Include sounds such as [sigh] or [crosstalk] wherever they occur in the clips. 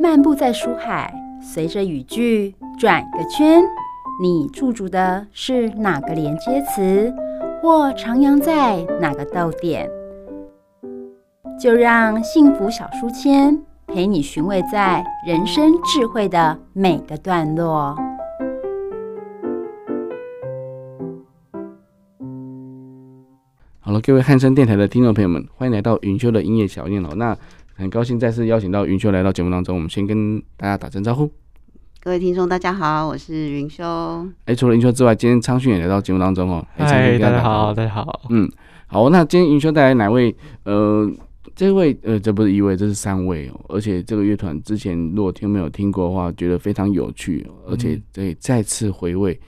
漫步在书海，随着语句转个圈。你驻足的是哪个连接词，或徜徉在哪个逗点？就让幸福小书签陪你寻味在人生智慧的每个段落。好了，各位汉声电台的听众朋友们，欢迎来到云修的音乐小念哦。那很高兴再次邀请到云修来到节目当中，我们先跟大家打声招呼。各位听众，大家好，我是云修。哎，除了云修之外，今天昌训也来到节目当中哦。嗨，大家好，大家好。嗯，好，那今天云修带来哪位？呃，这位呃，这不是一位，这是三位哦。而且这个乐团之前如果听没有听过的话，觉得非常有趣，而且对再次回味，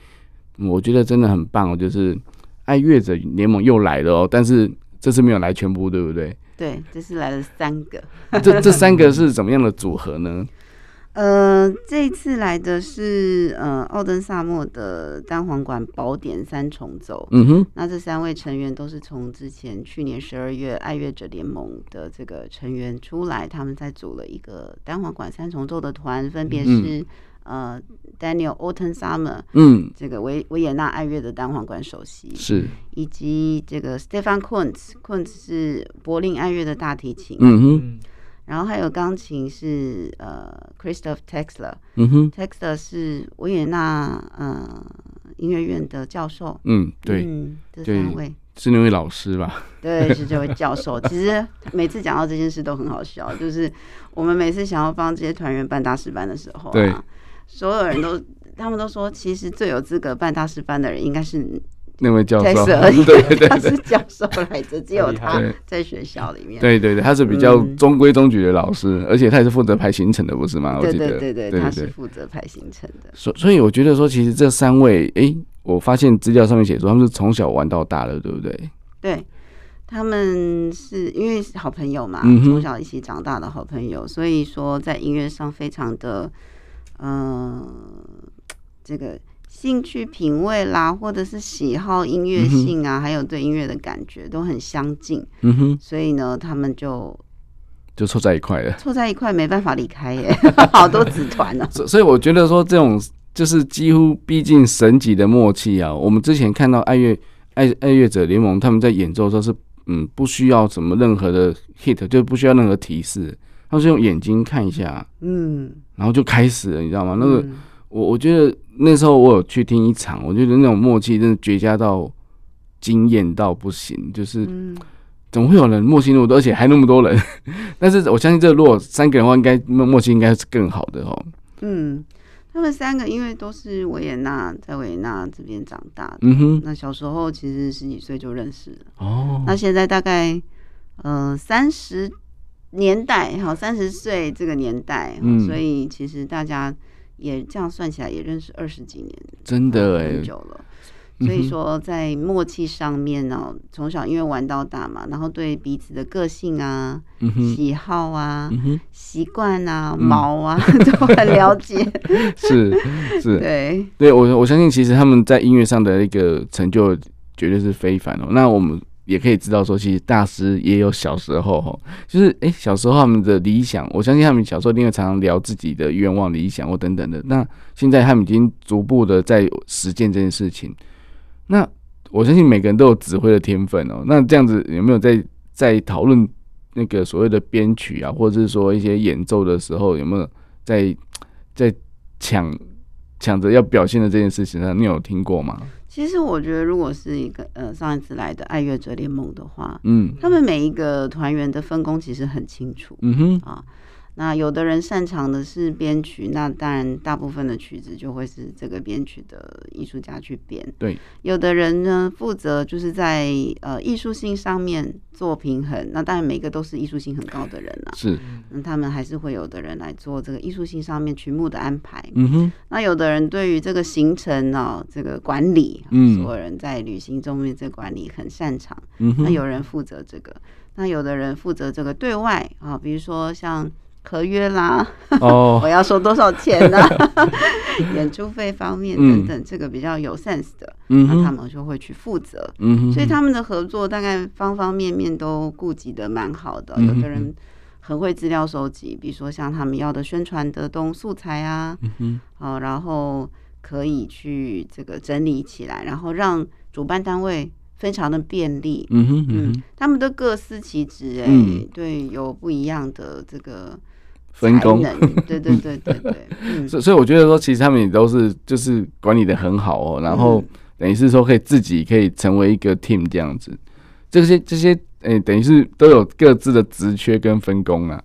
嗯，我觉得真的很棒哦。就是爱乐者联盟又来了哦，但是这次没有来全部，对不对？对，这是来了三个。这这三个是怎么样的组合呢？[laughs] 呃，这次来的是呃奥登萨默的单簧管宝典三重奏。嗯哼，那这三位成员都是从之前去年十二月爱乐者联盟的这个成员出来，他们在组了一个单簧管三重奏的团，分别是、嗯、呃 Daniel Otensama，嗯，这个维维也纳爱乐的单簧管首席是，以及这个 Stefan Kuntz，Kuntz 是柏林爱乐的大提琴。嗯哼。然后还有钢琴是呃，Christoph Texler，嗯哼，Texler 是维也纳呃音乐院的教授，嗯，对，嗯，这三位是那位老师吧？对，是这位教授。[laughs] 其实每次讲到这件事都很好笑，就是我们每次想要帮这些团员办大师班的时候啊，对，所有人都他们都说，其实最有资格办大师班的人应该是。那位教授，[laughs] 对对对，他是教授来着，只有他在学校里面。对对对，他是比较中规中矩的老师，而且他也是负责排行程的，不是吗？对对对对，他是负责排行程的。所所以，我觉得说，其实这三位，哎，我发现资料上面写说，他们是从小玩到大的，对不对？对，他们是因为好朋友嘛，从小一起长大的好朋友，所以说在音乐上非常的，嗯，这个。兴趣品味啦，或者是喜好音乐性啊，嗯、还有对音乐的感觉都很相近。嗯哼，所以呢，他们就就凑在一块了，凑在一块没办法离开耶，[laughs] 好多子团呢。所以我觉得说这种就是几乎逼近神级的默契啊。我们之前看到爱乐爱爱乐者联盟他们在演奏的时候是嗯不需要什么任何的 hit，就不需要任何提示，他是用眼睛看一下，嗯，然后就开始了，你知道吗？那个。我我觉得那时候我有去听一场，我觉得那种默契真的绝佳到惊艳到不行，就是怎么会有人默契那么多，而且还那么多人？[laughs] 但是我相信，这如果三个人的话，应该默契应该是更好的哦。嗯，他们三个因为都是维也纳，在维也纳这边长大的，嗯哼，那小时候其实十几岁就认识了哦。那现在大概呃三十年代，好三十岁这个年代，嗯，所以其实大家。也这样算起来也认识二十几年，真的哎，很久了。所以说在默契上面呢，从小因为玩到大嘛，然后对彼此的个性啊、喜好啊、习惯啊、毛啊都很了解。是 [laughs] 是，[laughs] 对对，我我相信其实他们在音乐上的一个成就绝对是非凡哦。那我们。也可以知道说，其实大师也有小时候哈，就是哎、欸，小时候他们的理想，我相信他们小时候一定会常常聊自己的愿望、理想或等等的。那现在他们已经逐步的在实践这件事情。那我相信每个人都有指挥的天分哦。那这样子有没有在在讨论那个所谓的编曲啊，或者是说一些演奏的时候，有没有在在抢抢着要表现的这件事情上，你有听过吗？其实我觉得，如果是一个呃上一次来的爱乐者联盟的话，嗯，他们每一个团员的分工其实很清楚，嗯哼啊。那有的人擅长的是编曲，那当然大部分的曲子就会是这个编曲的艺术家去编。对，有的人呢负责就是在呃艺术性上面做平衡，那当然每个都是艺术性很高的人啊。是，那他们还是会有的人来做这个艺术性上面曲目的安排。嗯哼，那有的人对于这个行程呢，这个管理，嗯，所有人在旅行中面这个管理很擅长。嗯哼，那有人负责这个，那有的人负责这个对外啊，比如说像。合约啦，哦，[laughs] 我要收多少钱呢？[laughs] 演出费方面等等，这个比较有 sense 的，那他们就会去负责。嗯，所以他们的合作大概方方面面都顾及的蛮好的。有的人很会资料收集，比如说像他们要的宣传的东素材啊，嗯哼，好，然后可以去这个整理起来，然后让主办单位非常的便利，嗯哼，嗯，嗯，他们都各司其职，哎、嗯，对，有不一样的这个分工，对对对对对，嗯，[laughs] 所以所以我觉得说，其实他们也都是就是管理的很好哦，然后等于是说可以自己可以成为一个 team 这样子，这些这些。诶、欸，等于是都有各自的职缺跟分工啊。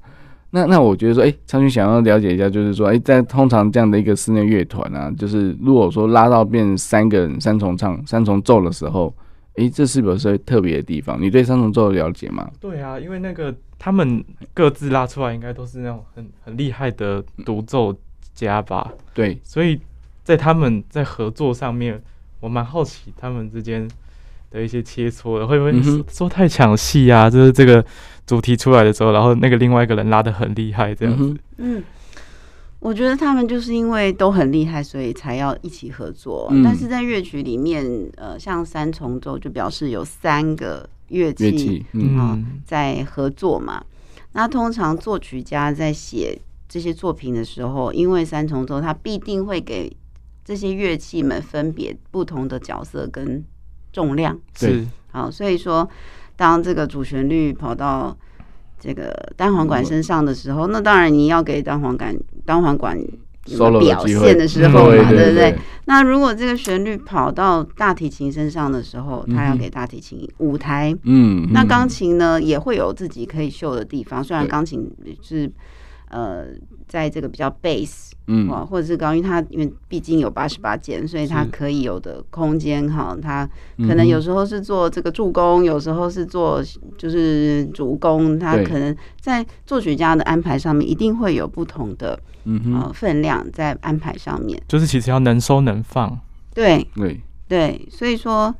那那我觉得说，哎、欸，昌勋想要了解一下，就是说，哎、欸，在通常这样的一个室内乐团啊，就是如果说拉到变三个人三重唱三重奏的时候，哎、欸，这是不是特别的地方？你对三重奏了解吗？对啊，因为那个他们各自拉出来，应该都是那种很很厉害的独奏家吧？对，所以在他们在合作上面，我蛮好奇他们之间。的一些切磋的，会不会说太抢戏啊？就是这个主题出来的时候，然后那个另外一个人拉的很厉害，这样子。嗯，我觉得他们就是因为都很厉害，所以才要一起合作。嗯、但是在乐曲里面，呃，像三重奏就表示有三个乐器，啊嗯、呃，在合作嘛。那通常作曲家在写这些作品的时候，因为三重奏，他必定会给这些乐器们分别不同的角色跟。重量是好，所以说，当这个主旋律跑到这个单簧管身上的时候，那当然你要给单簧管单簧管表现的时候嘛，对不对？那如果这个旋律跑到大提琴身上的时候，他要给大提琴舞台。嗯，那钢琴呢也会有自己可以秀的地方，虽然钢琴是呃。在这个比较 bass，嗯，或者是高音，它因为毕竟有八十八键，所以它可以有的空间哈，它可能有时候是做这个助攻，有时候是做就是主攻，它可能在作曲家的安排上面一定会有不同的嗯分量在安排上面，就是其实要能收能放，对对。对，所以说。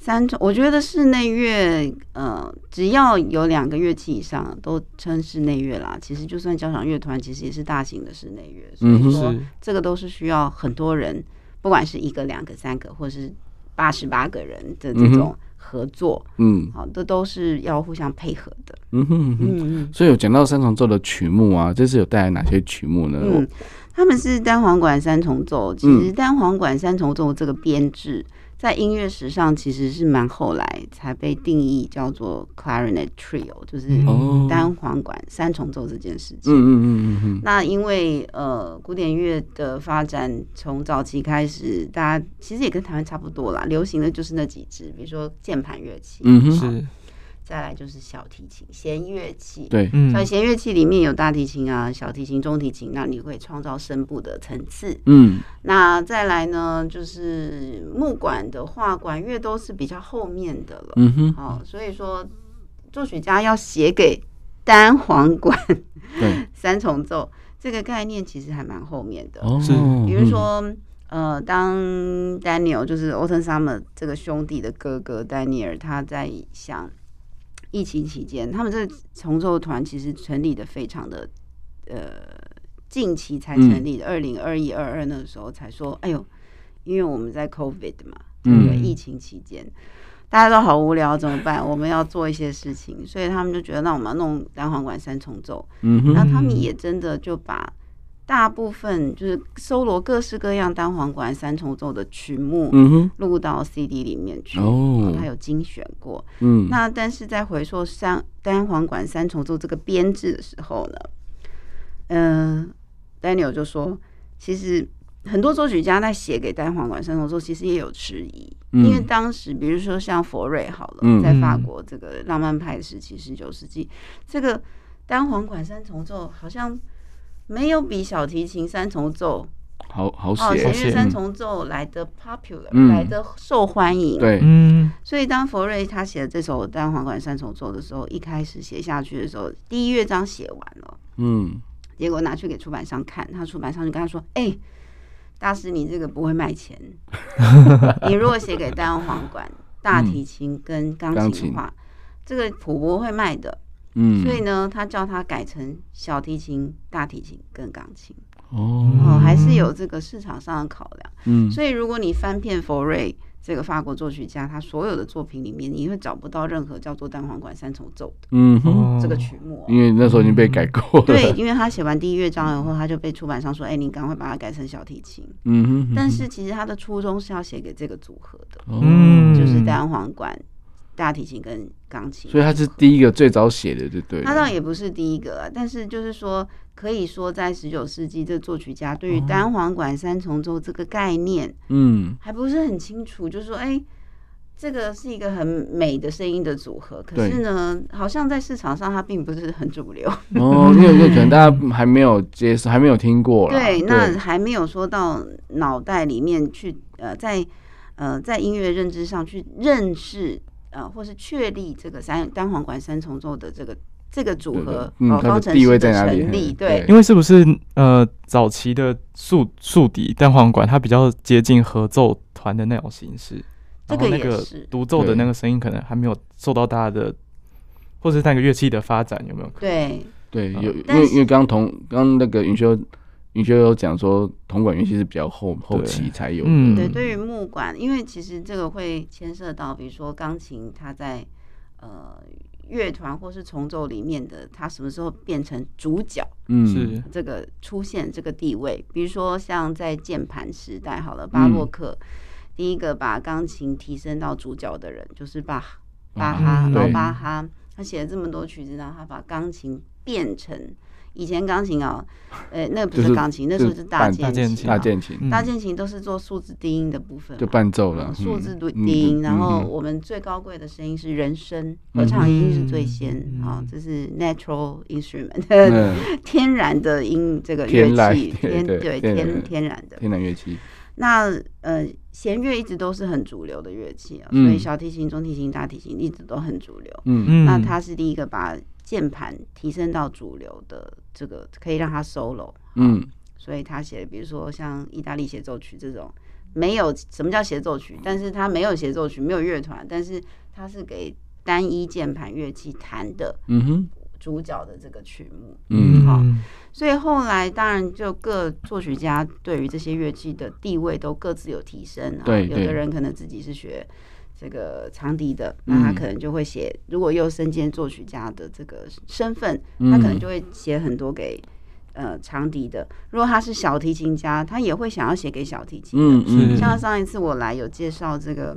三重，我觉得室内乐，呃，只要有两个乐器以上，都称室内乐啦。其实就算交响乐团，其实也是大型的室内乐。所以说，这个都是需要很多人，不管是一个、两个、三个，或是八十八个人的这种合作，嗯，好，这都是要互相配合的。嗯哼嗯嗯。所以有讲到三重奏的曲目啊，这次有带来哪些曲目呢？嗯，他们是单簧管三重奏。其实单簧管三重奏这个编制。在音乐史上，其实是蛮后来才被定义叫做 clarinet trio，就是单簧管三重奏这件事情。嗯嗯嗯嗯。那因为呃，古典乐的发展从早期开始，大家其实也跟台湾差不多啦，流行的就是那几支，比如说键盘乐器。嗯哼。是。再来就是小提琴，弦乐器。对，嗯像弦乐器里面有大提琴啊、小提琴、中提琴，那你会创造声部的层次。嗯，那再来呢，就是木管的话，管乐都是比较后面的了。嗯哼，好，所以说作曲家要写给单簧管 [laughs] 三重奏这个概念，其实还蛮后面的。哦，是，比如说，呃，当 Daniel 就是 Autumn Summer 这个兄弟的哥哥 Daniel，他在想。疫情期间，他们这个重奏团其实成立的非常的呃近期才成立的，二零二一二二那个时候才说，哎呦，因为我们在 COVID 嘛，这个疫情期间，嗯、大家都好无聊，怎么办？我们要做一些事情，所以他们就觉得，那我们要弄单簧管三重奏，嗯哼，然后他们也真的就把。大部分就是搜罗各式各样单簧管三重奏的曲目，录到 CD 里面去。哦，他有精选过。嗯，那但是在回溯三单簧管三重奏这个编制的时候呢，嗯、呃，Daniel 就说，其实很多作曲家在写给单簧管三重奏，其实也有迟疑，嗯、因为当时比如说像佛瑞好了，在法国这个浪漫派时期，十九世纪，这个单簧管三重奏好像。没有比小提琴三重奏好好写，哦，弦乐三重奏来的 popular，嗯、来的受欢迎。对，嗯，所以当佛瑞他写的这首单簧管三重奏的时候，一开始写下去的时候，第一乐章写完了，嗯，结果拿去给出版商看，他出版商就跟他说：“哎、欸，大师，你这个不会卖钱，[laughs] 你如果写给单簧管、大提琴跟钢琴的话，嗯、这个谱不会卖的。”嗯，所以呢，他叫他改成小提琴、大提琴跟钢琴哦，还是有这个市场上的考量。嗯，所以如果你翻遍佛瑞这个法国作曲家他所有的作品里面，你会找不到任何叫做单簧管三重奏的，嗯哼，这个曲目，因为那时候已经被改过了。对，[laughs] 因为他写完第一乐章以后，他就被出版商说：“哎，你赶快把它改成小提琴。”嗯哼。但是其实他的初衷是要写给这个组合的，嗯，就是单簧管。大提琴跟钢琴，所以他是第一个最早写的，对对。他倒也不是第一个啊，但是就是说，可以说在十九世纪，这作曲家对于单簧管三重奏这个概念，嗯，还不是很清楚。就是说，哎，这个是一个很美的声音的组合，可是呢，好像在市场上它并不是很主流。哦，因为因为可能大家还没有接受，还没有听过。[laughs] 对，那还没有说到脑袋里面去，呃，在呃在音乐认知上去认识。呃，或是确立这个三单簧管三重奏的这个这个组合，嗯，方程式的成立，对，因为是不是呃早期的竖竖笛单簧管，它比较接近合奏团的那种形式，这个那个独奏的那个声音可能还没有受到大家的，或是那个乐器的发展有没有可能？对对，有，因为因为刚同刚那个云修。你就有讲说，铜管乐器是比较后后期才有的。嗯，对，对于木管，因为其实这个会牵涉到，比如说钢琴，它在呃乐团或是重奏里面的，它什么时候变成主角？嗯，是这个出现这个地位。比如说像在键盘时代，好了，巴洛克、嗯、第一个把钢琴提升到主角的人就是巴巴哈，劳、嗯、巴哈，他写了这么多曲子，然后他把钢琴变成。以前钢琴哦，[laughs] 呃，那个不是钢琴，那时候是大键琴，大键琴，大键琴。都是做数字低音的部分，就伴奏了，数字低音。然后我们最高贵的声音是人声，合唱音是最先啊，这是 natural instrument，[laughs] 天然的音，这个乐器，天对天天然的。天然乐器。那呃，弦乐一直都是很主流的乐器啊，所以小提琴、中提琴、大提琴一直都很主流。嗯。嗯，那它是第一个把。键盘提升到主流的这个可以让他 solo，嗯，所以他写，比如说像意大利协奏曲这种，没有什么叫协奏曲，但是他没有协奏曲，没有乐团，但是他是给单一键盘乐器弹的，嗯哼，主角的这个曲目，嗯，好，所以后来当然就各作曲家对于这些乐器的地位都各自有提升，对，有的人可能自己是学。这个长笛的，那他可能就会写。嗯、如果又身兼作曲家的这个身份，他可能就会写很多给呃长笛的。如果他是小提琴家，他也会想要写给小提琴的。嗯嗯、像上一次我来有介绍这个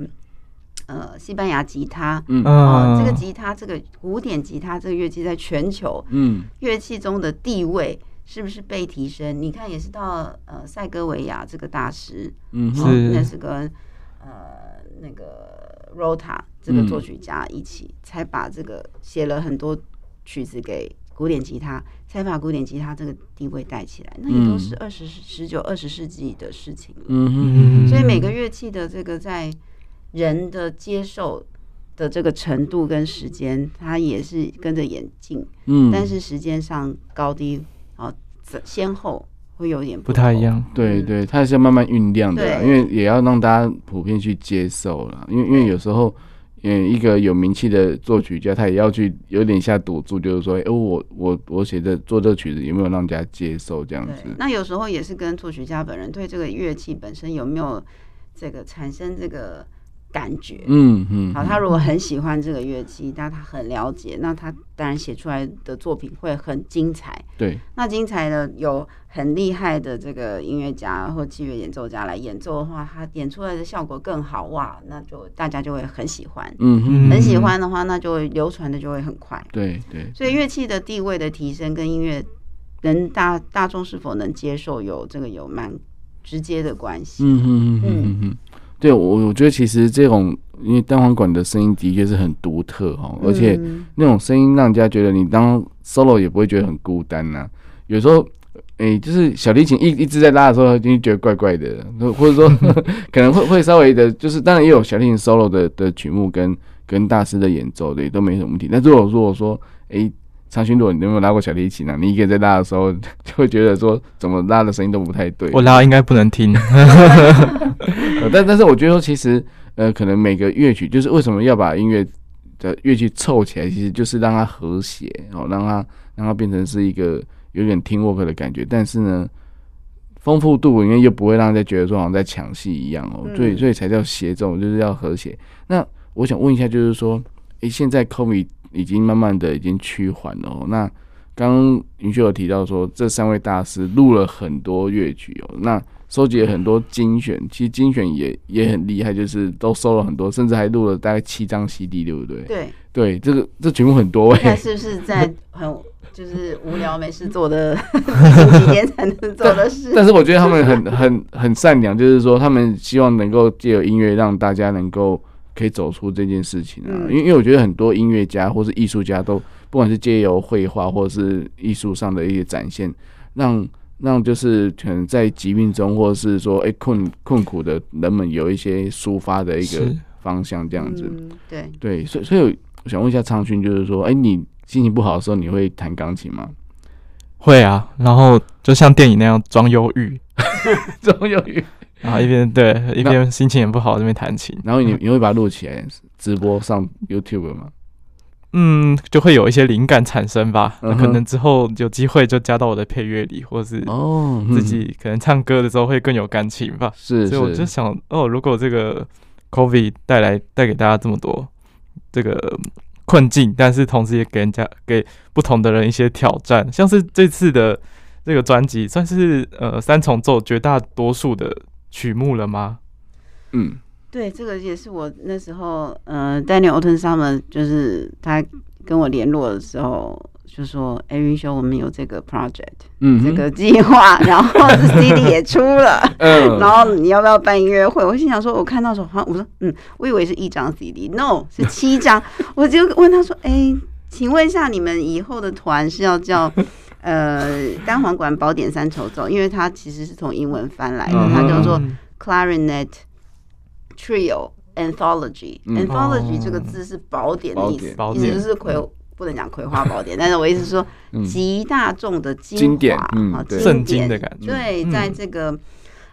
呃西班牙吉他，嗯、呃，这个吉他这个古典吉他这个乐器在全球嗯乐器中的地位是不是被提升？你看也是到呃塞戈维亚这个大师，嗯，是那是个呃那个。Rota 这个作曲家一起、嗯、才把这个写了很多曲子给古典吉他，才把古典吉他这个地位带起来。那也都是二十、十九、二十世纪的事情了。嗯嗯，所以每个乐器的这个在人的接受的这个程度跟时间，它也是跟着演进。嗯，但是时间上高低啊，先后。会有点不，不太一样，对对，它是要慢慢酝酿的，对因为也要让大家普遍去接受了。因为因为有时候，嗯，一个有名气的作曲家，他也要去有点下赌注，就是说，哎、欸，我我我写的做这个曲子有没有让大家接受这样子？那有时候也是跟作曲家本人对这个乐器本身有没有这个产生这个。感觉，嗯嗯，好，他如果很喜欢这个乐器，那他很了解，那他当然写出来的作品会很精彩。对，那精彩的有很厉害的这个音乐家或器乐演奏家来演奏的话，他演出来的效果更好哇，那就大家就会很喜欢。嗯嗯，很喜欢的话，那就会流传的就会很快。对对，所以乐器的地位的提升跟音乐能大大众是否能接受有这个有蛮直接的关系。嗯嗯嗯嗯嗯。对，我我觉得其实这种，因为单簧管的声音的确是很独特哈，而且那种声音让人家觉得你当 solo 也不会觉得很孤单呐、啊。有时候，哎，就是小提琴一一直在拉的时候，就觉得怪怪的，或者说 [laughs] 可能会会稍微的，就是当然也有小提琴 solo 的的曲目跟跟大师的演奏的也都没什么问题。但如果如果说，哎。长勋，如果你有没有拉过小提琴呢？你一个人在拉的时候，[laughs] 就会觉得说怎么拉的声音都不太对。我拉应该不能听。[laughs] 但但是我觉得说，其实呃，可能每个乐曲就是为什么要把音乐的乐器凑起来，其实就是让它和谐，然后让它让它变成是一个有点 teamwork 的感觉。但是呢，丰富度，因为又不会让人家觉得说好像在抢戏一样哦，所以所以才叫协奏，就是要和谐。那我想问一下，就是说，诶、欸，现在 COVID 已经慢慢的已经趋缓了哦。那刚刚云秀有提到说，这三位大师录了很多乐曲哦，那收集了很多精选，其实精选也也很厉害，就是都收了很多，甚至还录了大概七张 CD，对不对？对对，这个这曲目很多哎，是不是在很就是无聊没事做的 [laughs] 几年才能做的事？但是我觉得他们很很很善良，就是说他们希望能够借由音乐让大家能够可以走出这件事情啊，因为因为我觉得很多音乐家或是艺术家都不管是借由绘画或者是艺术上的一些展现，让。让就是可能在疾病中，或者是说，哎、欸，困困苦的人们有一些抒发的一个方向，这样子。嗯、对对，所以所以我想问一下昌勋，就是说，哎、欸，你心情不好的时候，你会弹钢琴吗？会啊，然后就像电影那样装忧郁，[laughs] 装忧郁，然后一边对一边心情也不好，这边弹琴，然后你你会把它录起来直播上 YouTube 吗？嗯，就会有一些灵感产生吧。那可能之后有机会就加到我的配乐里，或者是哦，自己可能唱歌的时候会更有感情吧。是，所以我就想，哦，如果这个 COVID 带来带给大家这么多这个困境，但是同时也给人家给不同的人一些挑战，像是这次的这个专辑，算是呃三重奏绝大多数的曲目了吗？嗯。对，这个也是我那时候，呃，Daniel Ottensummer 就是他跟我联络的时候，就说：“哎，云秀，我们有这个 project，嗯，这个计划，然后 CD 也出了，[laughs] [laughs] 嗯，然后你要不要办音乐会？”我心想说，我看到时候，好，我说，嗯，我以为是一张 CD，No，是七张，[laughs] 我就问他说：“哎，请问一下，你们以后的团是要叫呃单簧管宝典三重奏？因为它其实是从英文翻来的，它叫做 Clarinet。” Trio Anthology，Anthology、嗯、这个字是宝典的意思，意思就是葵，不能讲葵花宝典，但是我意思是说集大众的精华啊，经典的感觉。对，在这个，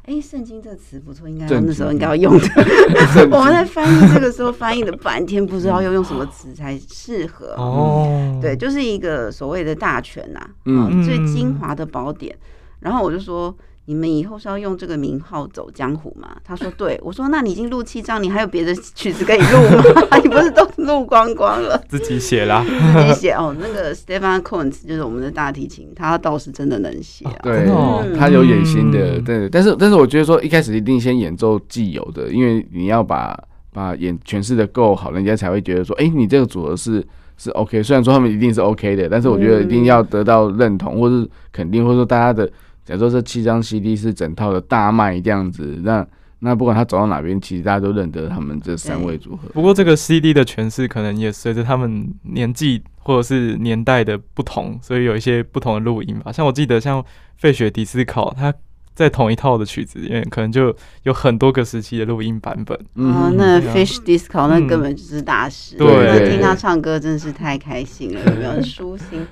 哎，圣经这个词不错，应该那时候应该要用的。[laughs] 我们在翻译这个时候翻译了半天，不知道要用什么词才适合。哦，对，就是一个所谓的大全呐，嗯，最精华的宝典。然后我就说。你们以后是要用这个名号走江湖吗？他说对，我说那你已经录七张，你还有别的曲子可以录吗？[laughs] 你不是都录光光了？[laughs] 自己写啦，[laughs] 自己写哦。那个 Stefan Kuntz 就是我们的大提琴，他倒是真的能写啊。对，他有野心的。对，但是但是我觉得说一开始一定先演奏既有的，因为你要把把演诠释的够好，人家才会觉得说，哎、欸，你这个组合是是 OK。虽然说他们一定是 OK 的，但是我觉得一定要得到认同，或是肯定，或者说大家的。假如说这七张 CD 是整套的大卖这样子，那那不管他走到哪边，其实大家都认得他们这三位组合。不过这个 CD 的诠释可能也随着他们年纪或者是年代的不同，所以有一些不同的录音吧。像我记得像费雪迪斯考，他在同一套的曲子里面，可能就有很多个时期的录音版本。哦，那 Fish Disco 那根本就是大师，对，那听他唱歌真的是太开心了，有没有很舒心？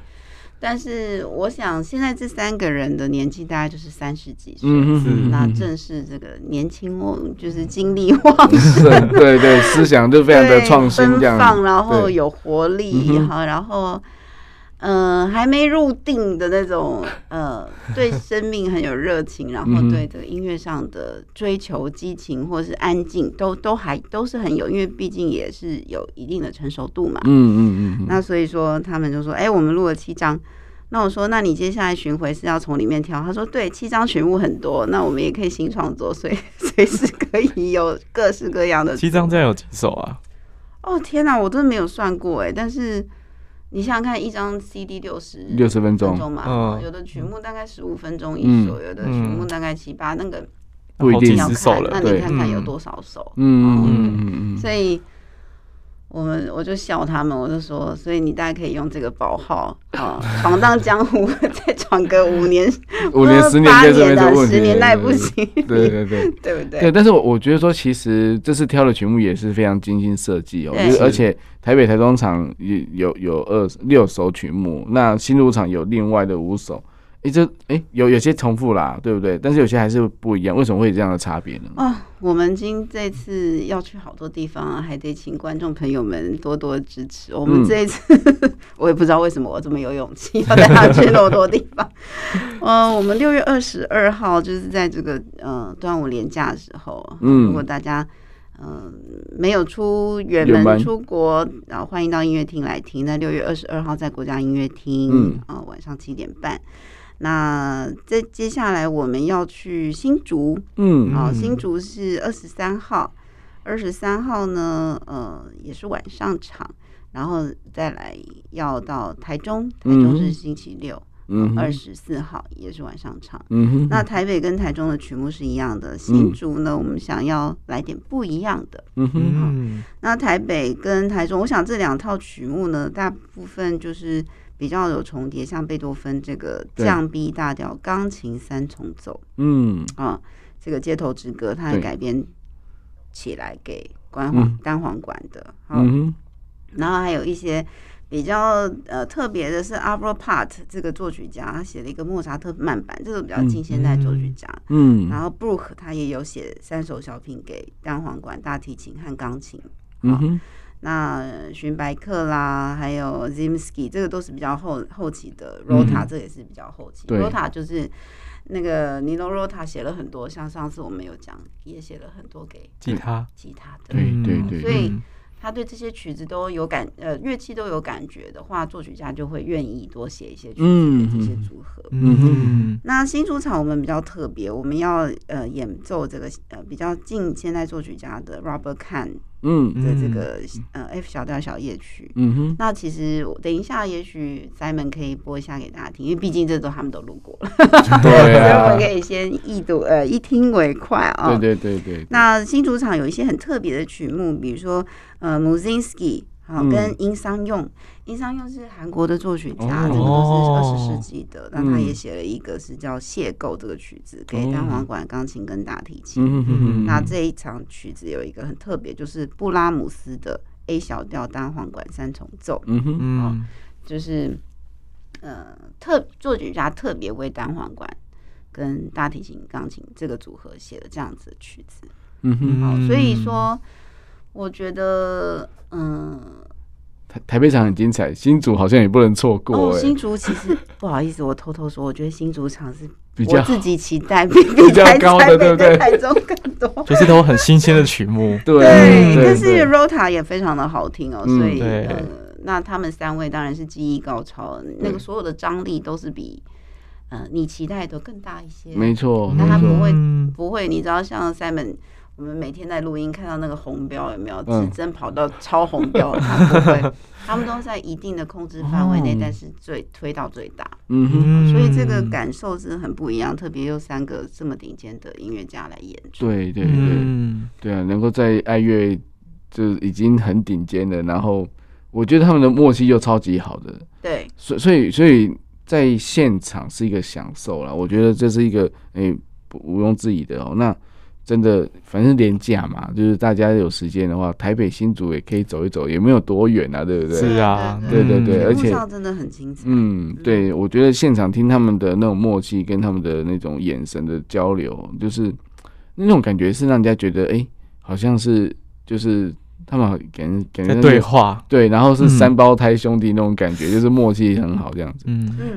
但是我想，现在这三个人的年纪大概就是三十几岁，嗯，那正是这个年轻哦，就是精力旺盛，[laughs] 对对，思想就非常的创新，奔放，然后有活力，哈，然后。嗯、呃，还没入定的那种，[laughs] 呃，对生命很有热情，然后对这个音乐上的追求、激情或是安静，都都还都是很有，因为毕竟也是有一定的成熟度嘛。嗯嗯嗯。那所以说，他们就说：“哎、欸，我们录了七张。”那我说：“那你接下来巡回是要从里面挑？”他说：“对，七张曲目很多，那我们也可以新创作，所以 [laughs] 随时可以有各式各样的。”七张这样有几首啊？哦天哪，我真的没有算过哎，但是。你想想看，一张 CD 六十六十分钟。嘛，嗯，有的曲目大概十五分钟一首，有的曲目大概七八，那个不一定。要看，那你看看有多少首，嗯嗯嗯，所以。我们我就笑他们，我就说，所以你大概可以用这个保号啊，闯荡江湖，[laughs] 再闯个五年、[laughs] 五年、十年、八年的十年那不行，对对对，[laughs] 对不对？对，但是我我觉得说，其实这次挑的曲目也是非常精心设计哦，而且台北、台中场有有有二六首曲目，那新入场有另外的五首。哎，这哎有有些重复啦，对不对？但是有些还是不一样，为什么会有这样的差别呢？啊，我们今这次要去好多地方啊，还得请观众朋友们多多支持。我们这一次，嗯、[laughs] 我也不知道为什么我这么有勇气要带他去那么多地方。嗯、呃，我们六月二十二号就是在这个呃端午连假的时候，嗯，如果大家嗯、呃、没有出远门出国，然后欢迎到音乐厅来听。那六月二十二号在国家音乐厅，嗯啊、呃，晚上七点半。那这接下来我们要去新竹，嗯，好，新竹是二十三号，二十三号呢，呃，也是晚上场，然后再来要到台中，台中是星期六，嗯，二十四号也是晚上场，嗯哼，那台北跟台中的曲目是一样的，新竹呢，我们想要来点不一样的，嗯哼，那台北跟台中，我想这两套曲目呢，大部分就是。比较有重叠，像贝多芬这个降 B 大调钢琴三重奏，嗯。啊，这个街头之歌，它还改编起来给单簧单簧管的，嗯，然后还有一些比较呃特别的是 Arvo Pärt 这个作曲家，他写了一个莫扎特慢板，这个比较近现代作曲家，嗯，然后 Brook 他也有写三首小品给单簧管、大提琴和钢琴，嗯那荀白克啦，还有 Zimsky，这个都是比较后后期的。Rota 这也是比较后期。Rota 就是那个尼诺 Rota 写了很多，像上次我们有讲，也写了很多给吉他、吉他的。对对对。所以他对这些曲子都有感，呃，乐器都有感觉的话，作曲家就会愿意多写一些曲子给这些组合。嗯哼。那新主场我们比较特别，我们要呃演奏这个呃比较近现代作曲家的 Robert Kahn。嗯，的这个呃 F 小调小夜曲，嗯哼，那其实等一下也许 Simon 可以播一下给大家听，因为毕竟这都他们都录过了，[laughs] 对、啊，所以我们可以先一读呃一听为快啊、哦，对对对对。那新主场有一些很特别的曲目，比如说呃 Musiński 好，跟殷商用，殷商用是韩国的作曲家，这个都是二十世纪的。那他也写了一个是叫《邂逅》这个曲子，给单簧管、钢琴跟大提琴。那这一场曲子有一个很特别，就是布拉姆斯的 A 小调单簧管三重奏。嗯哼，就是呃特作曲家特别为单簧管跟大提琴、钢琴这个组合写的这样子的曲子。嗯哼，好，所以说。我觉得，嗯，台台北场很精彩，新竹好像也不能错过。哦，新竹其实不好意思，我偷偷说，我觉得新竹场是比较自己期待 [laughs] 比比较高的，对不对？台中更多，[laughs] 就是都很新鲜的曲目。[laughs] 对，但是 Rota 也非常的好听哦，所以呃，那他们三位当然是技艺高超，那个所有的张力都是比呃你期待的更大一些。没错，那他不会不会，你知道像 Simon。我们每天在录音，看到那个红标有没有指针跑到超红标？[laughs] 他不会，他们都在一定的控制范围内，但是最推到最大。嗯哼，所以这个感受是很不一样，特别有三个这么顶尖的音乐家来演出。对对对，对啊，能够在爱乐就已经很顶尖的，然后我觉得他们的默契又超级好的。对，所所以所以在现场是一个享受啦，我觉得这是一个诶、欸、毋庸置疑的哦。那。真的，反正廉价嘛，就是大家有时间的话，台北新竹也可以走一走，也没有多远啊，对不对？是啊，对对对，而且真的很精彩。嗯，对，我觉得现场听他们的那种默契，跟他们的那种眼神的交流，就是那种感觉是让人家觉得，哎，好像是就是他们给人给人对话，对，然后是三胞胎兄弟那种感觉，就是默契很好这样子。嗯嗯。